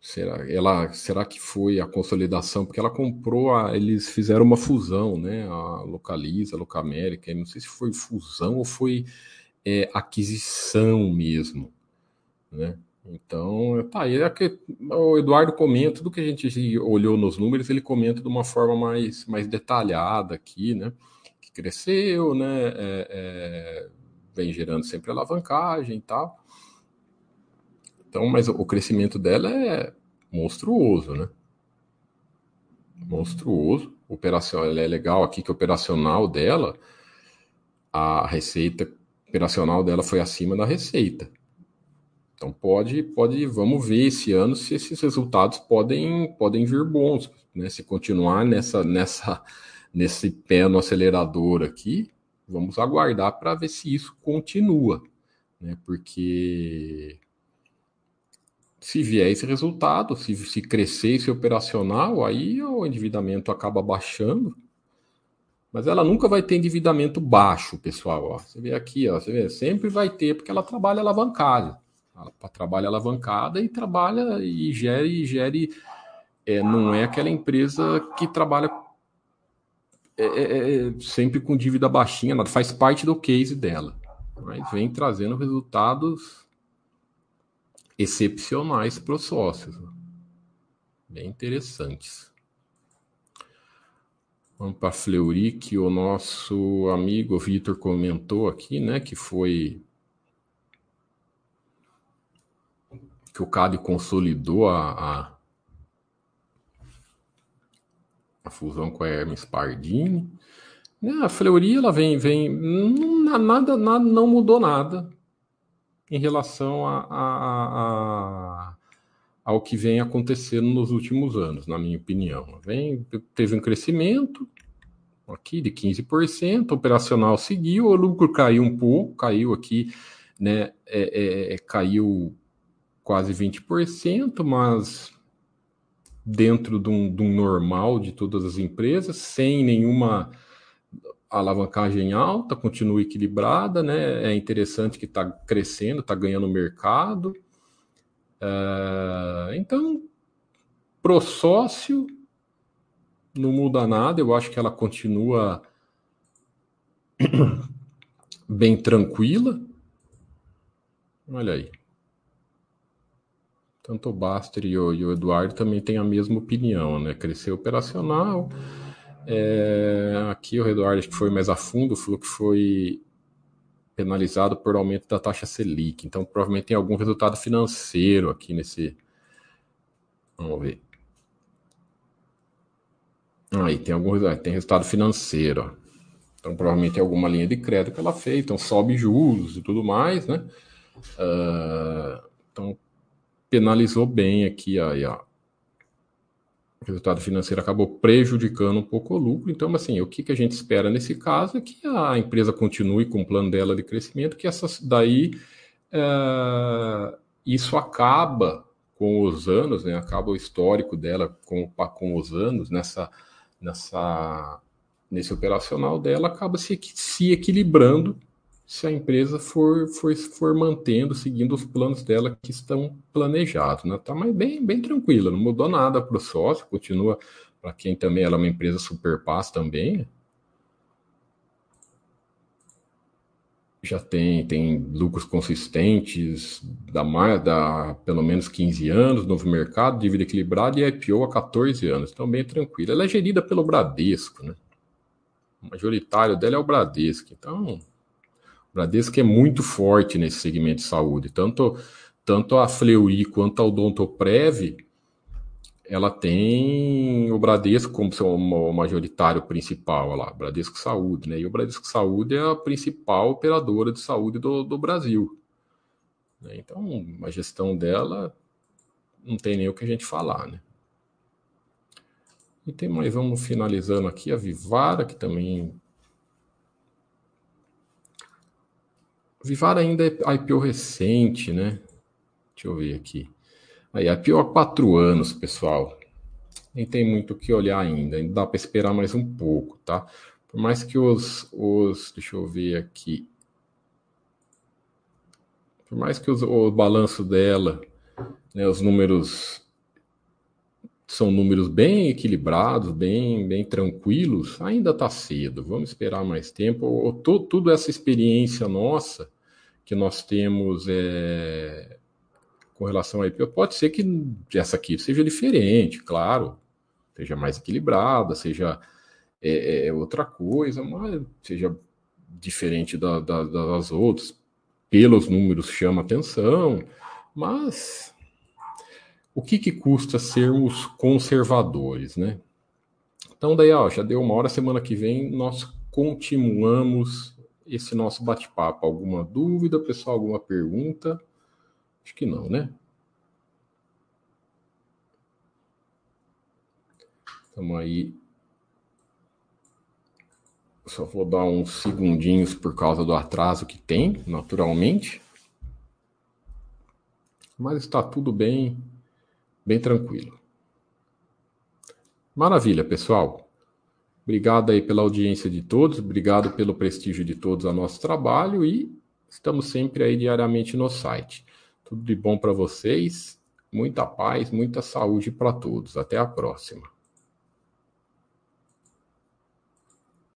Será, ela, será que foi a consolidação? Porque ela comprou, a, eles fizeram uma fusão, né? A Localiza, a Locamérica, não sei se foi fusão ou foi é, aquisição mesmo, né? Então, tá, aí é que o Eduardo comenta, tudo que a gente olhou nos números, ele comenta de uma forma mais, mais detalhada aqui, né? Cresceu, né? É, é, vem gerando sempre alavancagem e tal. Então, mas o crescimento dela é monstruoso, né? Monstruoso. Operacional, ela é legal aqui que o operacional dela, a receita operacional dela foi acima da receita. Então pode, pode, vamos ver esse ano se esses resultados podem, podem vir bons, né? Se continuar nessa, nessa, nesse pé no acelerador aqui, vamos aguardar para ver se isso continua, né? Porque se vier esse resultado, se, se crescer esse operacional, aí o endividamento acaba baixando, Mas ela nunca vai ter endividamento baixo, pessoal. Ó. Você vê aqui, ó, você vê, sempre vai ter, porque ela trabalha alavancada. Ela trabalha alavancada e trabalha e gere, e gere é, não é aquela empresa que trabalha é, é, é sempre com dívida baixinha, nada, faz parte do case dela. Mas vem trazendo resultados excepcionais para os sócios. Bem interessantes. Vamos para Fleury, que o nosso amigo Vitor comentou aqui, né? Que foi. Que o CAD consolidou a, a, a fusão com a Hermes Pardini. Né, a Fleury, ela vem, vem. Nada, nada, não mudou nada em relação a, a, a ao que vem acontecendo nos últimos anos, na minha opinião. Vem, teve um crescimento aqui de 15%, o operacional seguiu, o lucro caiu um pouco, caiu aqui, né, é, é, é caiu quase 20%, mas dentro de um, de um normal de todas as empresas, sem nenhuma alavancagem alta, continua equilibrada, né? É interessante que está crescendo, está ganhando mercado. Uh, então, pro sócio, não muda nada, eu acho que ela continua bem tranquila. Olha aí. Tanto o Baster e o, e o Eduardo também têm a mesma opinião, né? Crescer operacional. É, aqui o Eduardo acho que foi mais a fundo, falou que foi penalizado por aumento da taxa Selic. Então, provavelmente tem algum resultado financeiro aqui nesse. Vamos ver. Aí tem algum tem resultado financeiro. Então, provavelmente tem alguma linha de crédito que ela fez, então sobe juros e tudo mais, né? Uh, então, penalizou bem aqui aí, ó. O resultado financeiro acabou prejudicando um pouco o lucro. Então, assim, o que, que a gente espera nesse caso é que a empresa continue com o plano dela de crescimento, que essa daí é, isso acaba com os anos, né? Acaba o histórico dela com, com os anos nessa, nessa nesse operacional dela acaba se, se equilibrando se a empresa for, for, for mantendo, seguindo os planos dela que estão planejados. Né? Tá bem, bem tranquila, não mudou nada para o sócio, continua para quem também ela é uma empresa super paz também. Já tem, tem lucros consistentes da mais da pelo menos 15 anos, novo mercado, dívida equilibrada e IPO há 14 anos. Então, bem tranquila. Ela é gerida pelo Bradesco, né? O majoritário dela é o Bradesco. Então, Bradesco é muito forte nesse segmento de saúde. Tanto, tanto a Fleury quanto a Odontoprev, ela tem o Bradesco como seu majoritário principal lá, Bradesco Saúde, né? E o Bradesco Saúde é a principal operadora de saúde do, do Brasil. Né? Então, a gestão dela não tem nem o que a gente falar, né? E tem mais, vamos finalizando aqui, a Vivara, que também Vivara ainda é IPO recente, né? Deixa eu ver aqui. Aí, IPO há quatro anos, pessoal. Nem tem muito o que olhar ainda. Ainda dá para esperar mais um pouco, tá? Por mais que os, os. Deixa eu ver aqui. Por mais que os, o balanço dela, né, os números são números bem equilibrados, bem, bem tranquilos, ainda está cedo. Vamos esperar mais tempo. Tudo essa experiência nossa que nós temos é, com relação a IPO, pode ser que essa aqui seja diferente, claro, seja mais equilibrada, seja é, é outra coisa, mas seja diferente da, da, das outras. Pelos números chama atenção, mas o que, que custa sermos conservadores, né? Então, daí, ó, já deu uma hora, semana que vem nós continuamos esse nosso bate-papo. Alguma dúvida, pessoal? Alguma pergunta? Acho que não, né? Estamos aí. Só vou dar uns segundinhos por causa do atraso que tem, naturalmente. Mas está tudo bem bem tranquilo. Maravilha, pessoal. Obrigado aí pela audiência de todos, obrigado pelo prestígio de todos ao nosso trabalho e estamos sempre aí diariamente no site. Tudo de bom para vocês, muita paz, muita saúde para todos. Até a próxima.